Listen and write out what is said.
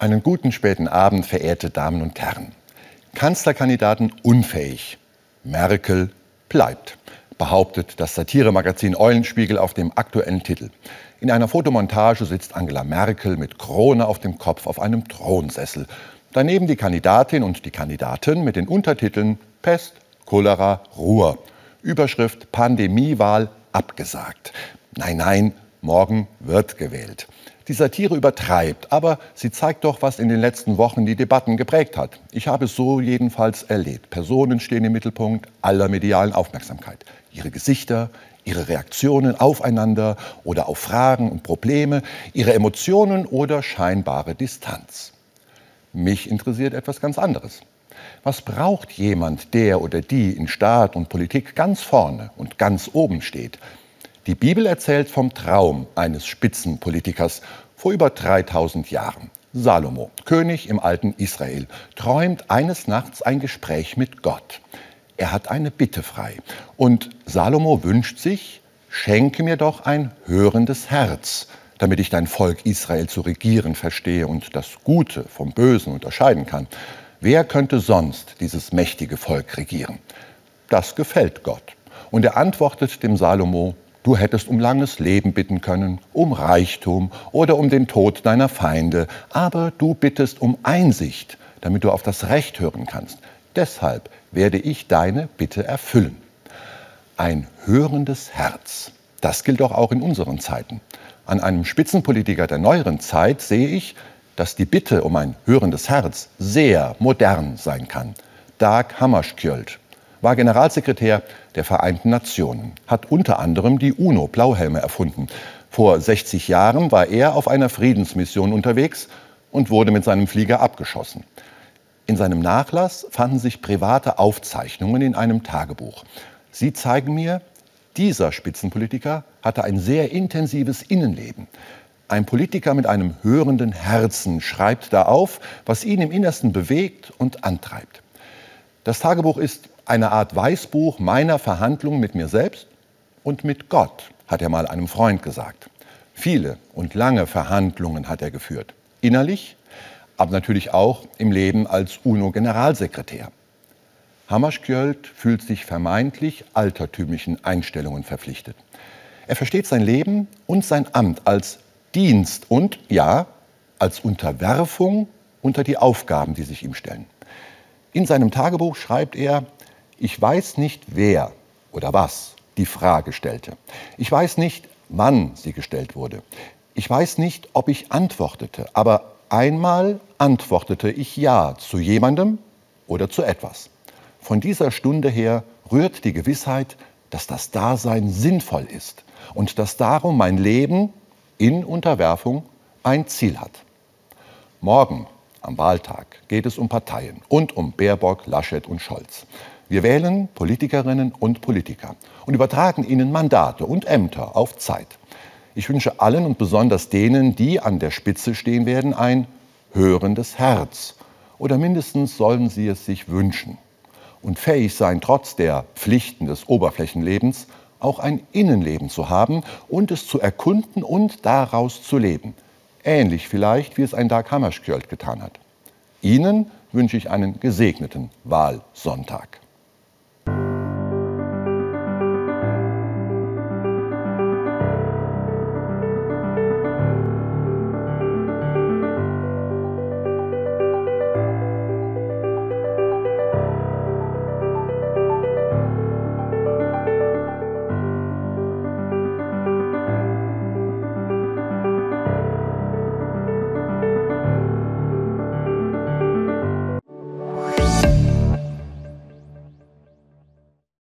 Einen guten späten Abend, verehrte Damen und Herren. Kanzlerkandidaten unfähig. Merkel bleibt, behauptet das Satiremagazin Eulenspiegel auf dem aktuellen Titel. In einer Fotomontage sitzt Angela Merkel mit Krone auf dem Kopf auf einem Thronsessel. Daneben die Kandidatin und die Kandidaten mit den Untertiteln Pest, Cholera, Ruhr. Überschrift Pandemiewahl abgesagt. Nein, nein, morgen wird gewählt. Die Satire übertreibt, aber sie zeigt doch, was in den letzten Wochen die Debatten geprägt hat. Ich habe es so jedenfalls erlebt. Personen stehen im Mittelpunkt aller medialen Aufmerksamkeit. Ihre Gesichter, ihre Reaktionen aufeinander oder auf Fragen und Probleme, ihre Emotionen oder scheinbare Distanz. Mich interessiert etwas ganz anderes. Was braucht jemand, der oder die in Staat und Politik ganz vorne und ganz oben steht? Die Bibel erzählt vom Traum eines Spitzenpolitikers vor über 3000 Jahren. Salomo, König im alten Israel, träumt eines Nachts ein Gespräch mit Gott. Er hat eine Bitte frei. Und Salomo wünscht sich, schenke mir doch ein hörendes Herz, damit ich dein Volk Israel zu regieren verstehe und das Gute vom Bösen unterscheiden kann. Wer könnte sonst dieses mächtige Volk regieren? Das gefällt Gott. Und er antwortet dem Salomo, Du hättest um langes Leben bitten können, um Reichtum oder um den Tod deiner Feinde, aber du bittest um Einsicht, damit du auf das Recht hören kannst. Deshalb werde ich deine Bitte erfüllen. Ein hörendes Herz, das gilt doch auch in unseren Zeiten. An einem Spitzenpolitiker der neueren Zeit sehe ich, dass die Bitte um ein hörendes Herz sehr modern sein kann. Dag Hammarskjöld, war Generalsekretär der Vereinten Nationen, hat unter anderem die UNO-Blauhelme erfunden. Vor 60 Jahren war er auf einer Friedensmission unterwegs und wurde mit seinem Flieger abgeschossen. In seinem Nachlass fanden sich private Aufzeichnungen in einem Tagebuch. Sie zeigen mir, dieser Spitzenpolitiker hatte ein sehr intensives Innenleben. Ein Politiker mit einem hörenden Herzen schreibt da auf, was ihn im Innersten bewegt und antreibt. Das Tagebuch ist eine Art Weißbuch meiner Verhandlungen mit mir selbst und mit Gott, hat er mal einem Freund gesagt. Viele und lange Verhandlungen hat er geführt. Innerlich, aber natürlich auch im Leben als UNO-Generalsekretär. Hammarskjöld fühlt sich vermeintlich altertümlichen Einstellungen verpflichtet. Er versteht sein Leben und sein Amt als Dienst und, ja, als Unterwerfung unter die Aufgaben, die sich ihm stellen. In seinem Tagebuch schreibt er, ich weiß nicht, wer oder was die Frage stellte. Ich weiß nicht, wann sie gestellt wurde. Ich weiß nicht, ob ich antwortete, aber einmal antwortete ich ja zu jemandem oder zu etwas. Von dieser Stunde her rührt die Gewissheit, dass das Dasein sinnvoll ist und dass darum mein Leben in Unterwerfung ein Ziel hat. Morgen, am Wahltag, geht es um Parteien und um Baerbock, Laschet und Scholz. Wir wählen Politikerinnen und Politiker und übertragen ihnen Mandate und Ämter auf Zeit. Ich wünsche allen und besonders denen, die an der Spitze stehen werden, ein hörendes Herz. Oder mindestens sollen sie es sich wünschen. Und fähig sein, trotz der Pflichten des Oberflächenlebens auch ein Innenleben zu haben und es zu erkunden und daraus zu leben. Ähnlich vielleicht, wie es ein Dag Hammarskjöld getan hat. Ihnen wünsche ich einen gesegneten Wahlsonntag.